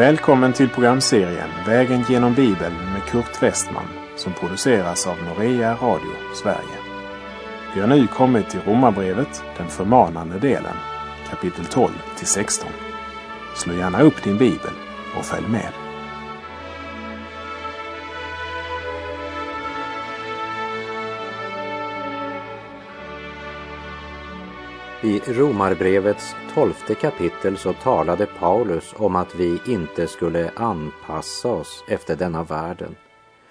Välkommen till programserien Vägen genom Bibeln med Kurt Westman som produceras av Norea Radio Sverige. Vi har nu kommit till Romarbrevet, den förmanande delen, kapitel 12 till 16. Slå gärna upp din bibel och följ med. I Romarbrevets tolfte kapitel så talade Paulus om att vi inte skulle anpassa oss efter denna världen.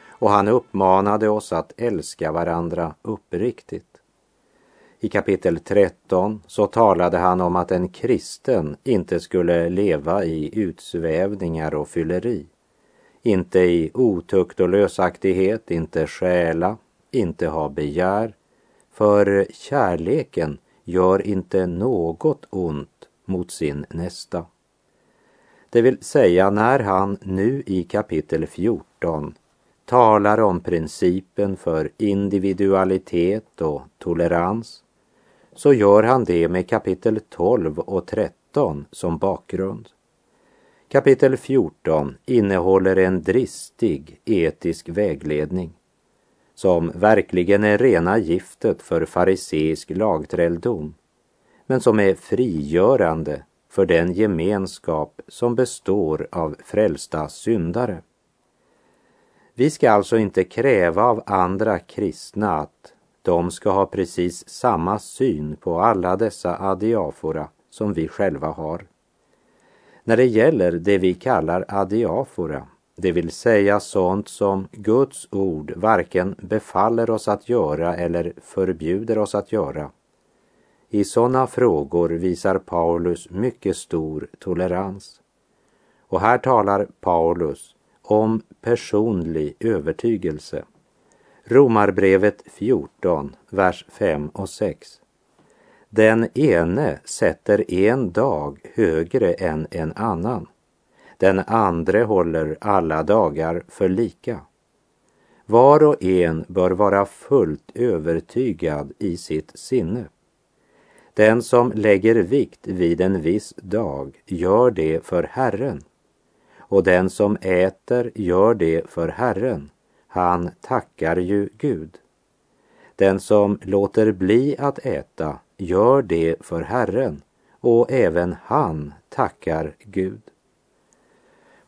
Och han uppmanade oss att älska varandra uppriktigt. I kapitel 13 så talade han om att en kristen inte skulle leva i utsvävningar och fylleri. Inte i otukt och lösaktighet, inte stjäla, inte ha begär. För kärleken gör inte något ont mot sin nästa. Det vill säga när han nu i kapitel 14 talar om principen för individualitet och tolerans så gör han det med kapitel 12 och 13 som bakgrund. Kapitel 14 innehåller en dristig etisk vägledning som verkligen är rena giftet för fariseisk lagträldom men som är frigörande för den gemenskap som består av frälsta syndare. Vi ska alltså inte kräva av andra kristna att de ska ha precis samma syn på alla dessa adiafora som vi själva har. När det gäller det vi kallar adiafora det vill säga sånt som Guds ord varken befaller oss att göra eller förbjuder oss att göra. I sådana frågor visar Paulus mycket stor tolerans. Och här talar Paulus om personlig övertygelse. Romarbrevet 14, vers 5 och 6. Den ene sätter en dag högre än en annan den andre håller alla dagar för lika. Var och en bör vara fullt övertygad i sitt sinne. Den som lägger vikt vid en viss dag gör det för Herren och den som äter gör det för Herren. Han tackar ju Gud. Den som låter bli att äta gör det för Herren och även han tackar Gud.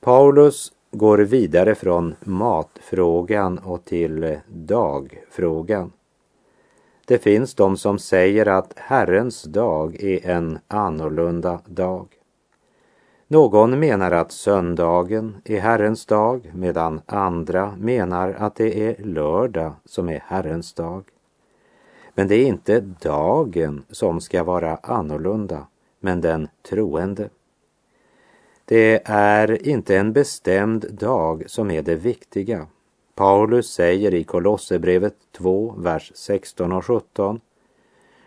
Paulus går vidare från matfrågan och till dagfrågan. Det finns de som säger att Herrens dag är en annorlunda dag. Någon menar att söndagen är Herrens dag medan andra menar att det är lördag som är Herrens dag. Men det är inte dagen som ska vara annorlunda, men den troende. Det är inte en bestämd dag som är det viktiga. Paulus säger i Kolosserbrevet 2, vers 16 och 17.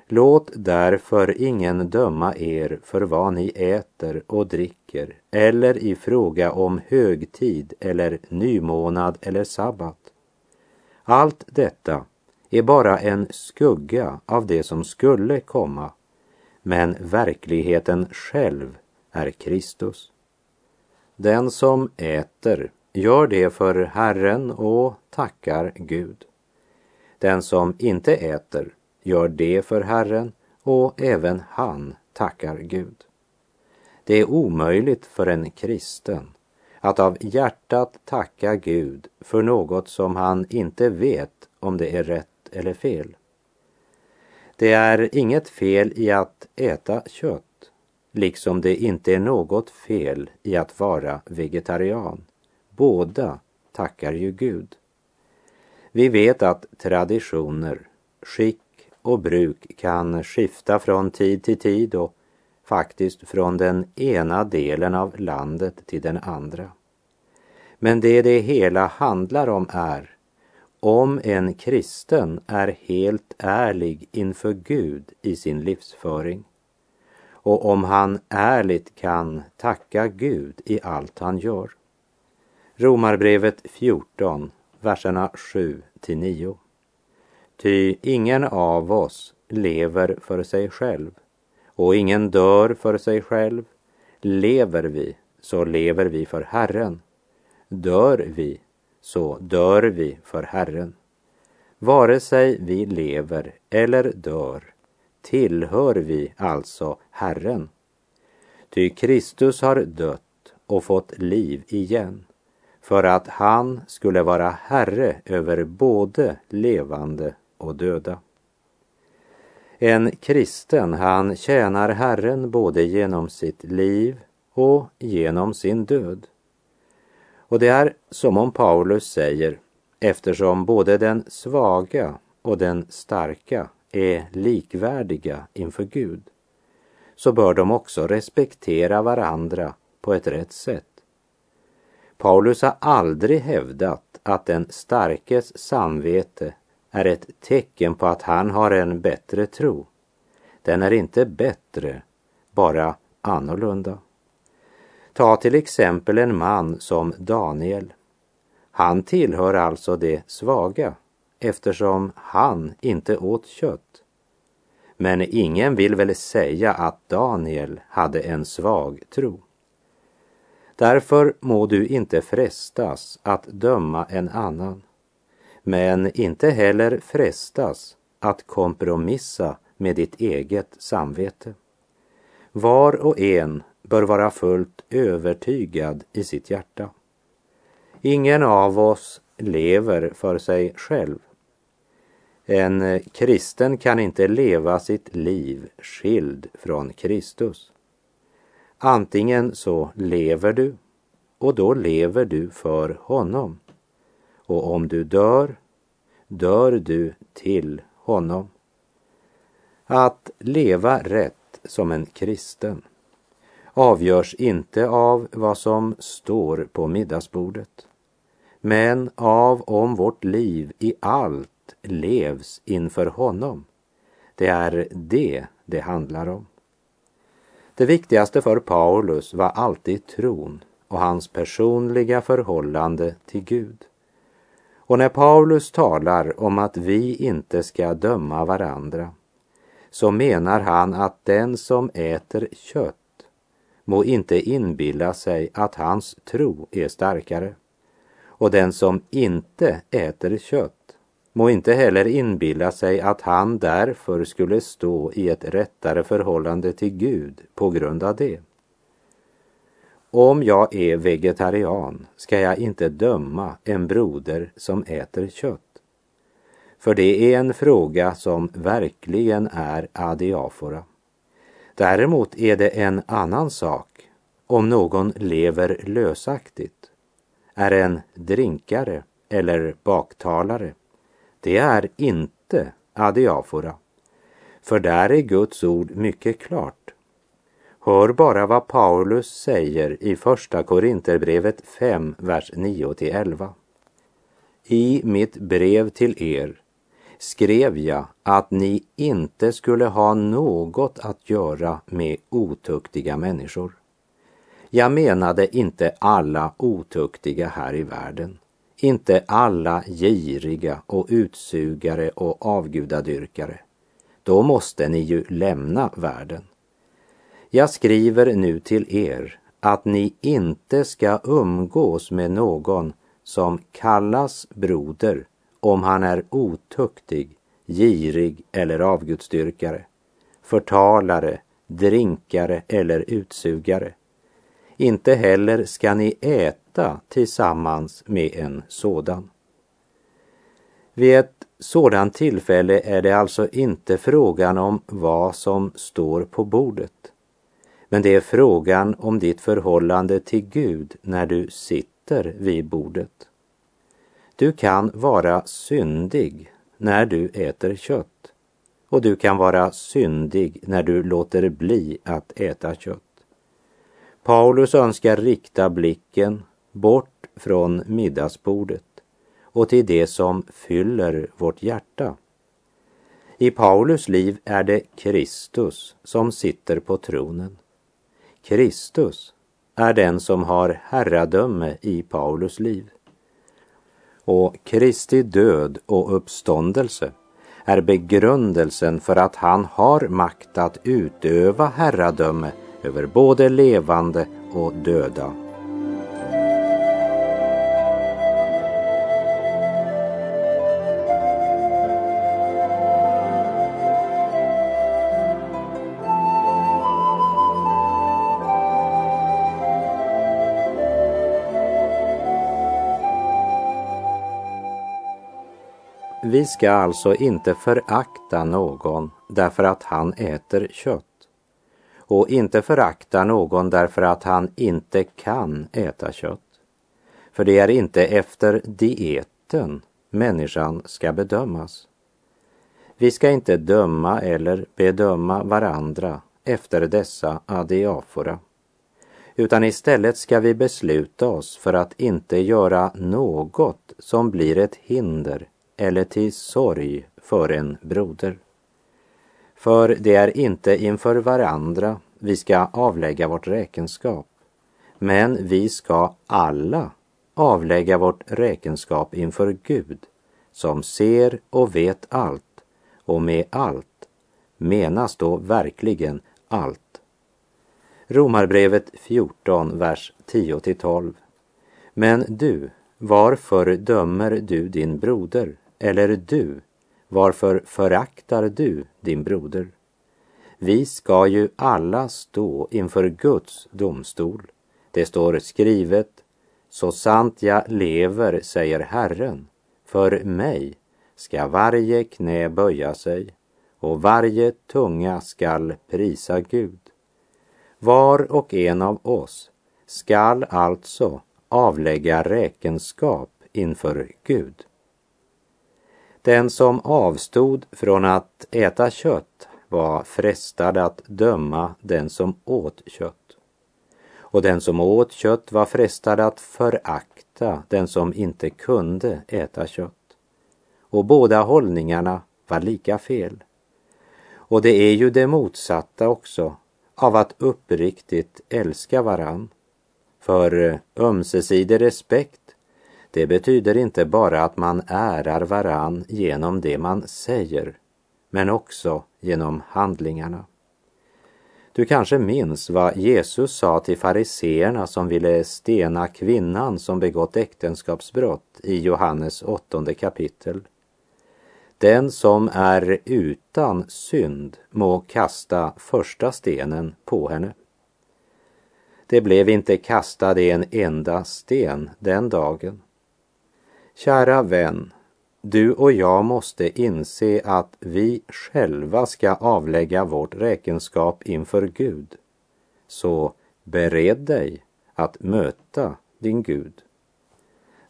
Låt därför ingen döma er för vad ni äter och dricker eller i fråga om högtid eller nymånad eller sabbat. Allt detta är bara en skugga av det som skulle komma, men verkligheten själv är Kristus. Den som äter gör det för Herren och tackar Gud. Den som inte äter gör det för Herren och även han tackar Gud. Det är omöjligt för en kristen att av hjärtat tacka Gud för något som han inte vet om det är rätt eller fel. Det är inget fel i att äta kött liksom det inte är något fel i att vara vegetarian. Båda tackar ju Gud. Vi vet att traditioner, skick och bruk kan skifta från tid till tid och faktiskt från den ena delen av landet till den andra. Men det det hela handlar om är om en kristen är helt ärlig inför Gud i sin livsföring och om han ärligt kan tacka Gud i allt han gör. Romarbrevet 14, verserna 7 till 9. Ty ingen av oss lever för sig själv och ingen dör för sig själv. Lever vi, så lever vi för Herren. Dör vi, så dör vi för Herren. Vare sig vi lever eller dör tillhör vi alltså Herren. Ty Kristus har dött och fått liv igen för att han skulle vara Herre över både levande och döda. En kristen, han tjänar Herren både genom sitt liv och genom sin död. Och det är som om Paulus säger, eftersom både den svaga och den starka är likvärdiga inför Gud, så bör de också respektera varandra på ett rätt sätt. Paulus har aldrig hävdat att den starkes samvete är ett tecken på att han har en bättre tro. Den är inte bättre, bara annorlunda. Ta till exempel en man som Daniel. Han tillhör alltså det svaga eftersom han inte åt kött. Men ingen vill väl säga att Daniel hade en svag tro. Därför må du inte frestas att döma en annan, men inte heller frestas att kompromissa med ditt eget samvete. Var och en bör vara fullt övertygad i sitt hjärta. Ingen av oss lever för sig själv. En kristen kan inte leva sitt liv skild från Kristus. Antingen så lever du och då lever du för honom. Och om du dör, dör du till honom. Att leva rätt som en kristen avgörs inte av vad som står på middagsbordet, men av om vårt liv i allt levs inför honom. Det är det det handlar om. Det viktigaste för Paulus var alltid tron och hans personliga förhållande till Gud. Och när Paulus talar om att vi inte ska döma varandra så menar han att den som äter kött må inte inbilla sig att hans tro är starkare. Och den som inte äter kött må inte heller inbilla sig att han därför skulle stå i ett rättare förhållande till Gud på grund av det. Om jag är vegetarian ska jag inte döma en broder som äter kött. För det är en fråga som verkligen är adiafora. Däremot är det en annan sak om någon lever lösaktigt, är en drinkare eller baktalare det är inte adiafora. För där är Guds ord mycket klart. Hör bara vad Paulus säger i Första Korinterbrevet 5, vers 9–11. I mitt brev till er skrev jag att ni inte skulle ha något att göra med otuktiga människor. Jag menade inte alla otuktiga här i världen, inte alla giriga och utsugare och avgudadyrkare. Då måste ni ju lämna världen. Jag skriver nu till er att ni inte ska umgås med någon som kallas broder om han är otuktig, girig eller avgudsdyrkare, förtalare, drinkare eller utsugare. Inte heller ska ni äta tillsammans med en sådan. Vid ett sådant tillfälle är det alltså inte frågan om vad som står på bordet. Men det är frågan om ditt förhållande till Gud när du sitter vid bordet. Du kan vara syndig när du äter kött och du kan vara syndig när du låter bli att äta kött. Paulus önskar rikta blicken bort från middagsbordet och till det som fyller vårt hjärta. I Paulus liv är det Kristus som sitter på tronen. Kristus är den som har herradöme i Paulus liv. Och Kristi död och uppståndelse är begrundelsen för att han har makt att utöva herradöme över både levande och döda. Vi ska alltså inte förakta någon därför att han äter kött och inte förakta någon därför att han inte kan äta kött. För det är inte efter dieten människan ska bedömas. Vi ska inte döma eller bedöma varandra efter dessa adiafora, utan istället ska vi besluta oss för att inte göra något som blir ett hinder eller till sorg för en broder. För det är inte inför varandra vi ska avlägga vårt räkenskap, men vi ska alla avlägga vårt räkenskap inför Gud, som ser och vet allt, och med allt menas då verkligen allt. Romarbrevet 14, vers 10-12. Men du, varför dömer du din broder? Eller du, varför föraktar du din broder? Vi ska ju alla stå inför Guds domstol. Det står skrivet, så sant jag lever, säger Herren, för mig ska varje knä böja sig och varje tunga skall prisa Gud. Var och en av oss skall alltså avlägga räkenskap inför Gud. Den som avstod från att äta kött var frestad att döma den som åt kött. Och den som åt kött var frestad att förakta den som inte kunde äta kött. Och båda hållningarna var lika fel. Och det är ju det motsatta också av att uppriktigt älska varann. För eh, ömsesidig respekt det betyder inte bara att man ärar varann genom det man säger, men också genom handlingarna. Du kanske minns vad Jesus sa till fariseerna som ville stena kvinnan som begått äktenskapsbrott i Johannes åttonde kapitel. Den som är utan synd må kasta första stenen på henne. Det blev inte kastad en enda sten den dagen. Kära vän, du och jag måste inse att vi själva ska avlägga vårt räkenskap inför Gud. Så bered dig att möta din Gud.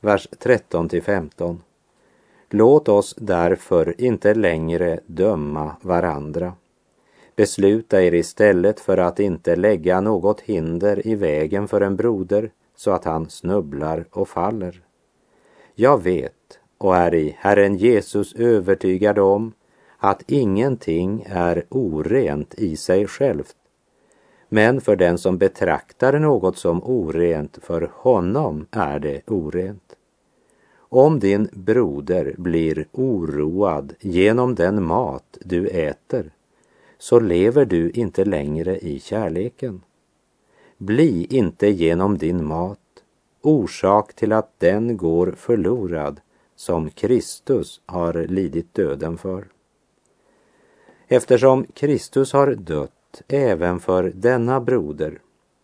Vers 13 till 15. Låt oss därför inte längre döma varandra. Besluta er istället för att inte lägga något hinder i vägen för en broder så att han snubblar och faller. Jag vet och är i Herren Jesus övertygad om att ingenting är orent i sig självt. Men för den som betraktar något som orent, för honom är det orent. Om din broder blir oroad genom den mat du äter, så lever du inte längre i kärleken. Bli inte genom din mat orsak till att den går förlorad som Kristus har lidit döden för. Eftersom Kristus har dött även för denna broder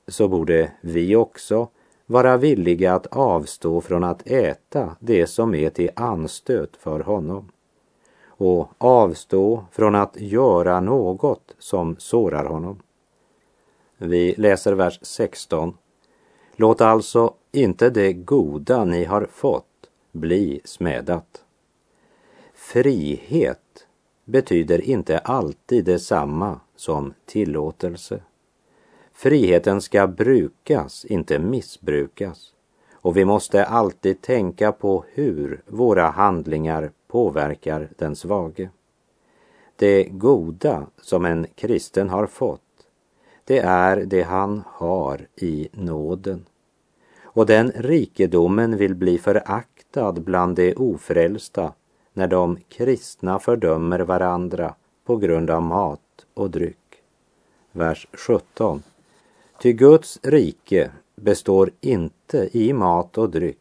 så borde vi också vara villiga att avstå från att äta det som är till anstöt för honom och avstå från att göra något som sårar honom. Vi läser vers 16. Låt alltså inte det goda ni har fått bli smädat. Frihet betyder inte alltid detsamma som tillåtelse. Friheten ska brukas, inte missbrukas. Och vi måste alltid tänka på hur våra handlingar påverkar den svage. Det goda som en kristen har fått, det är det han har i nåden och den rikedomen vill bli föraktad bland de ofrälsta när de kristna fördömer varandra på grund av mat och dryck. Vers 17. Ty Guds rike består inte i mat och dryck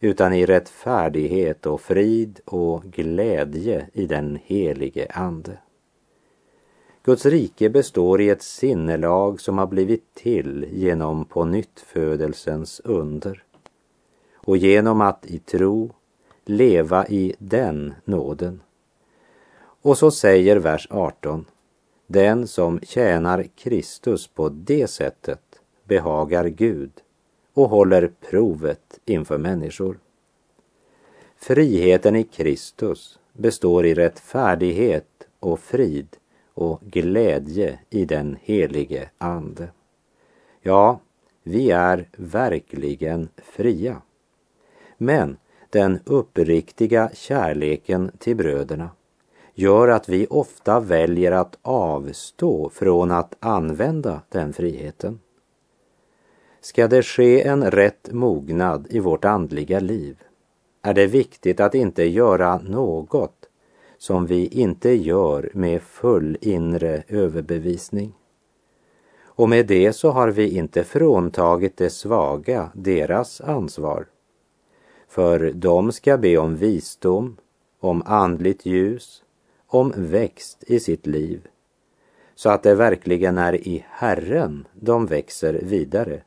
utan i rättfärdighet och frid och glädje i den helige Ande. Guds rike består i ett sinnelag som har blivit till genom på nyttfödelsens under och genom att i tro leva i den nåden. Och så säger vers 18. Den som tjänar Kristus på det sättet behagar Gud och håller provet inför människor. Friheten i Kristus består i rättfärdighet och frid och glädje i den helige Ande. Ja, vi är verkligen fria. Men den uppriktiga kärleken till bröderna gör att vi ofta väljer att avstå från att använda den friheten. Ska det ske en rätt mognad i vårt andliga liv är det viktigt att inte göra något som vi inte gör med full inre överbevisning. Och med det så har vi inte fråntagit de svaga deras ansvar. För de ska be om visdom, om andligt ljus, om växt i sitt liv, så att det verkligen är i Herren de växer vidare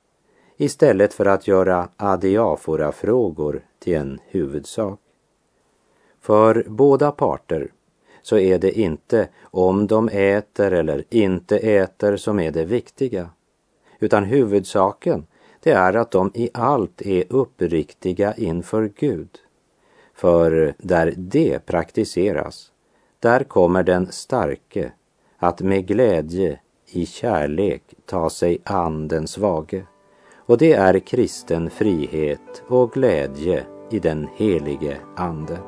istället för att göra adiafora-frågor till en huvudsak. För båda parter så är det inte om de äter eller inte äter som är det viktiga, utan huvudsaken det är att de i allt är uppriktiga inför Gud. För där det praktiseras, där kommer den starke att med glädje i kärlek ta sig an den svage. Och det är kristen frihet och glädje i den helige Ande.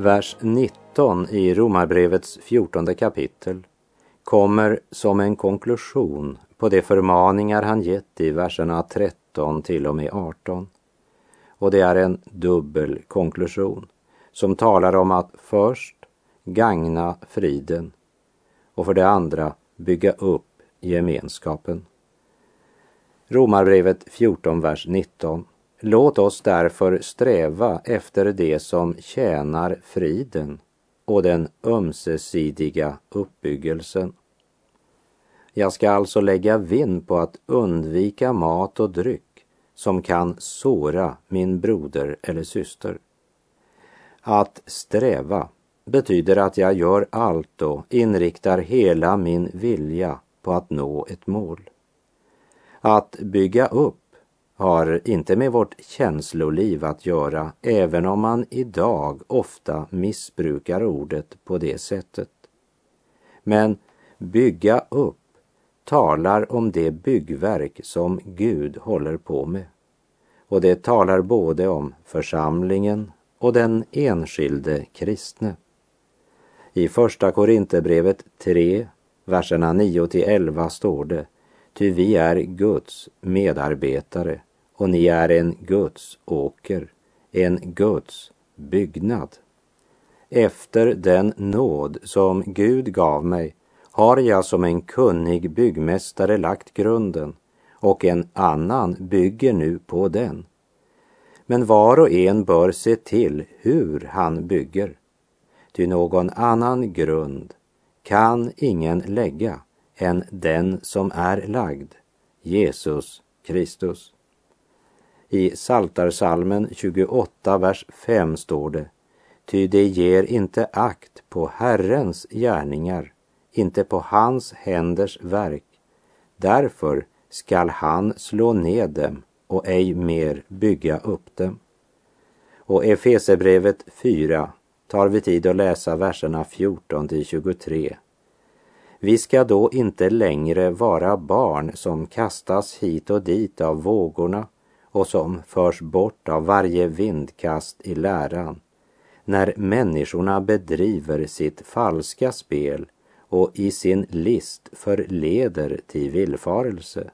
Vers 19 i Romarbrevets fjortonde kapitel kommer som en konklusion på de förmaningar han gett i verserna 13 till och med 18. Och det är en dubbel konklusion som talar om att först gagna friden och för det andra bygga upp gemenskapen. Romarbrevet 14, vers 19 Låt oss därför sträva efter det som tjänar friden och den ömsesidiga uppbyggelsen. Jag ska alltså lägga vind på att undvika mat och dryck som kan såra min broder eller syster. Att sträva betyder att jag gör allt och inriktar hela min vilja på att nå ett mål. Att bygga upp har inte med vårt känsloliv att göra, även om man idag ofta missbrukar ordet på det sättet. Men bygga upp talar om det byggverk som Gud håller på med. Och det talar både om församlingen och den enskilde kristne. I Första Korinthierbrevet 3, verserna 9 till 11 står det Ty vi är Guds medarbetare och ni är en Guds åker, en Guds byggnad. Efter den nåd som Gud gav mig har jag som en kunnig byggmästare lagt grunden och en annan bygger nu på den. Men var och en bör se till hur han bygger. Ty någon annan grund kan ingen lägga än den som är lagd, Jesus Kristus. I Saltarsalmen 28, vers 5 står det Ty det ger inte akt på Herrens gärningar, inte på hans händers verk. Därför skall han slå ned dem och ej mer bygga upp dem. Och Efesebrevet 4 tar vi tid att läsa verserna 14 till 23. Vi ska då inte längre vara barn som kastas hit och dit av vågorna och som förs bort av varje vindkast i läran när människorna bedriver sitt falska spel och i sin list förleder till villfarelse.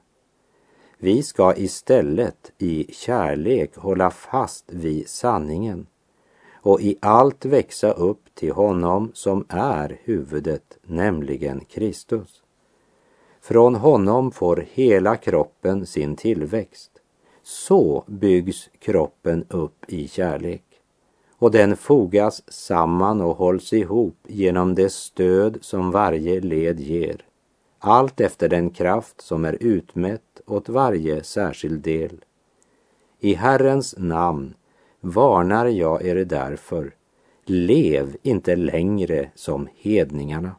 Vi ska istället i kärlek hålla fast vid sanningen och i allt växa upp till honom som är huvudet, nämligen Kristus. Från honom får hela kroppen sin tillväxt. Så byggs kroppen upp i kärlek och den fogas samman och hålls ihop genom det stöd som varje led ger, allt efter den kraft som är utmätt åt varje särskild del. I Herrens namn varnar jag er därför, lev inte längre som hedningarna.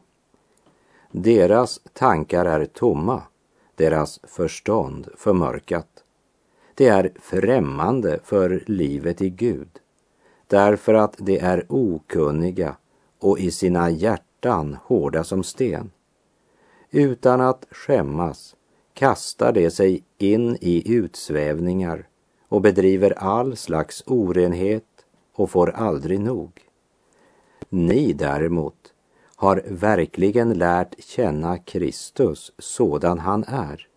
Deras tankar är tomma, deras förstånd förmörkat. Det är främmande för livet i Gud därför att de är okunniga och i sina hjärtan hårda som sten. Utan att skämmas kastar de sig in i utsvävningar och bedriver all slags orenhet och får aldrig nog. Ni däremot har verkligen lärt känna Kristus sådan han är.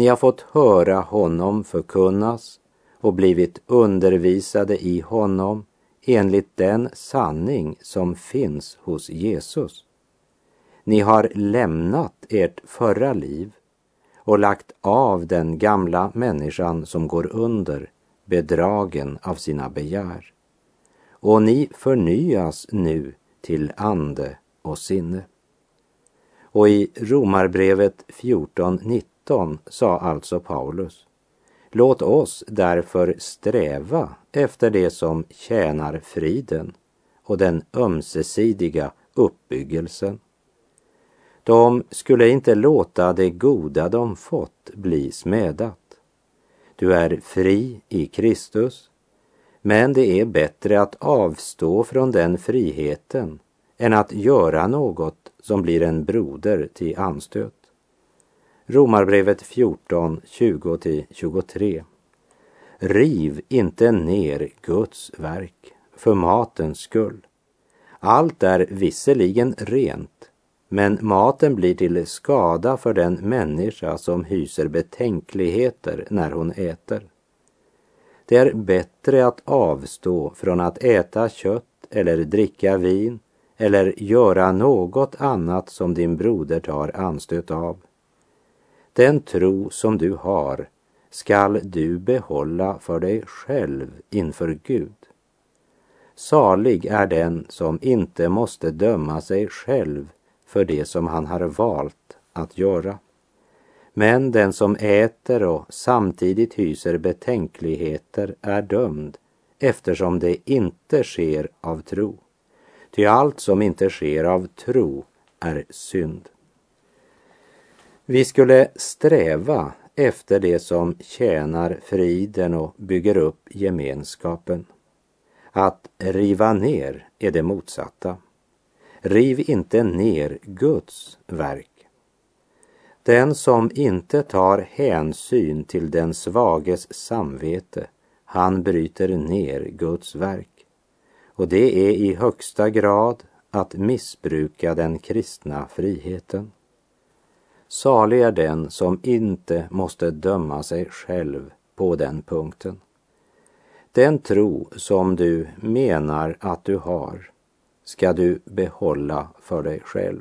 Ni har fått höra honom förkunnas och blivit undervisade i honom enligt den sanning som finns hos Jesus. Ni har lämnat ert förra liv och lagt av den gamla människan som går under, bedragen av sina begär. Och ni förnyas nu till ande och sinne. Och i Romarbrevet 14.19 sa alltså Paulus Låt oss därför sträva efter det som tjänar friden och den ömsesidiga uppbyggelsen. De skulle inte låta det goda de fått bli smädat. Du är fri i Kristus, men det är bättre att avstå från den friheten än att göra något som blir en broder till anstöt. Romarbrevet 14, 20-23. Riv inte ner Guds verk för matens skull. Allt är visserligen rent, men maten blir till skada för den människa som hyser betänkligheter när hon äter. Det är bättre att avstå från att äta kött eller dricka vin eller göra något annat som din broder tar anstöt av. Den tro som du har skall du behålla för dig själv inför Gud. Salig är den som inte måste döma sig själv för det som han har valt att göra. Men den som äter och samtidigt hyser betänkligheter är dömd eftersom det inte sker av tro. Ty allt som inte sker av tro är synd. Vi skulle sträva efter det som tjänar friden och bygger upp gemenskapen. Att riva ner är det motsatta. Riv inte ner Guds verk. Den som inte tar hänsyn till den svages samvete, han bryter ner Guds verk. Och det är i högsta grad att missbruka den kristna friheten. Salig är den som inte måste döma sig själv på den punkten. Den tro som du menar att du har ska du behålla för dig själv.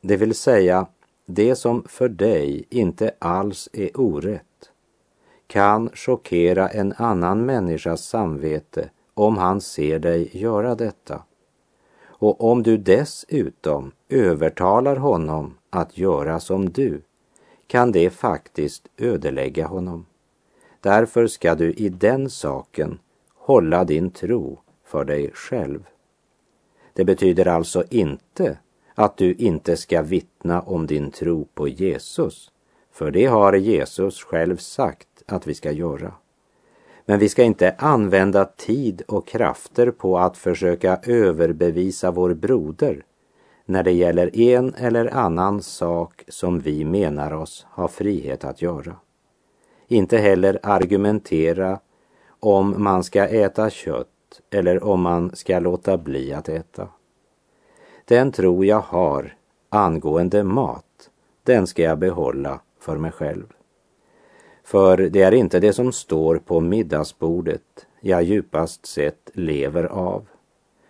Det vill säga, det som för dig inte alls är orätt kan chockera en annan människas samvete om han ser dig göra detta. Och om du dessutom övertalar honom att göra som du kan det faktiskt ödelägga honom. Därför ska du i den saken hålla din tro för dig själv. Det betyder alltså inte att du inte ska vittna om din tro på Jesus, för det har Jesus själv sagt att vi ska göra. Men vi ska inte använda tid och krafter på att försöka överbevisa vår broder när det gäller en eller annan sak som vi menar oss ha frihet att göra. Inte heller argumentera om man ska äta kött eller om man ska låta bli att äta. Den tro jag har angående mat, den ska jag behålla för mig själv. För det är inte det som står på middagsbordet jag djupast sett lever av.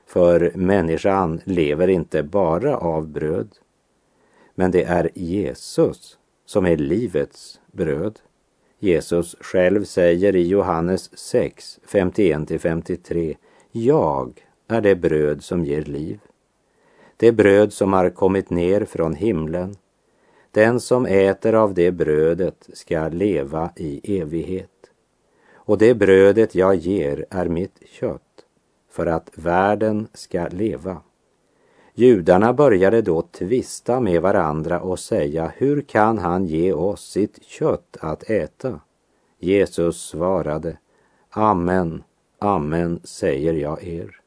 För människan lever inte bara av bröd, men det är Jesus som är livets bröd. Jesus själv säger i Johannes 6, 51-53, Jag är det bröd som ger liv. Det bröd som har kommit ner från himlen. Den som äter av det brödet ska leva i evighet. Och det brödet jag ger är mitt kött för att världen ska leva. Judarna började då tvista med varandra och säga, hur kan han ge oss sitt kött att äta? Jesus svarade, Amen, amen säger jag er.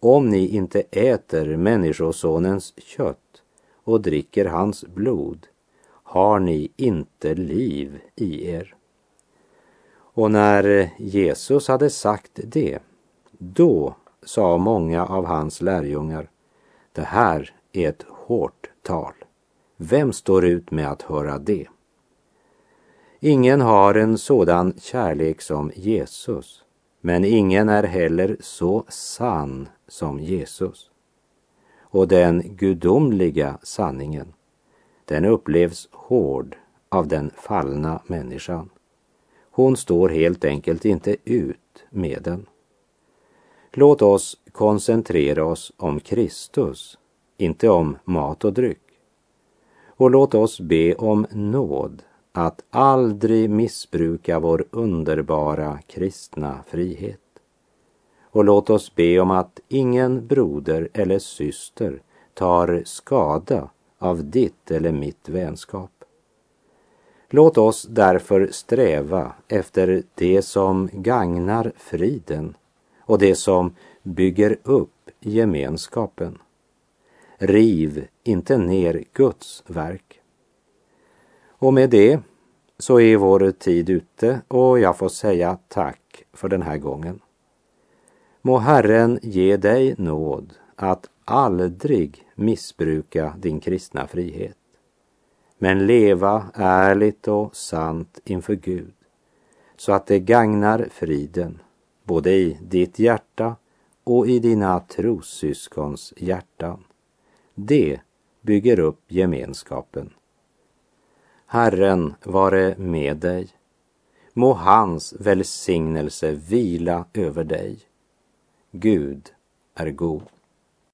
Om ni inte äter Människosonens kött och dricker hans blod har ni inte liv i er. Och när Jesus hade sagt det då sa många av hans lärjungar, det här är ett hårt tal. Vem står ut med att höra det? Ingen har en sådan kärlek som Jesus, men ingen är heller så sann som Jesus. Och den gudomliga sanningen, den upplevs hård av den fallna människan. Hon står helt enkelt inte ut med den. Låt oss koncentrera oss om Kristus, inte om mat och dryck. Och låt oss be om nåd att aldrig missbruka vår underbara kristna frihet. Och låt oss be om att ingen broder eller syster tar skada av ditt eller mitt vänskap. Låt oss därför sträva efter det som gagnar friden och det som bygger upp gemenskapen. Riv inte ner Guds verk. Och med det så är vår tid ute och jag får säga tack för den här gången. Må Herren ge dig nåd att aldrig missbruka din kristna frihet, men leva ärligt och sant inför Gud så att det gagnar friden både i ditt hjärta och i dina trossyskons hjärtan. Det bygger upp gemenskapen. Herren vare med dig. Må hans välsignelse vila över dig. Gud är god.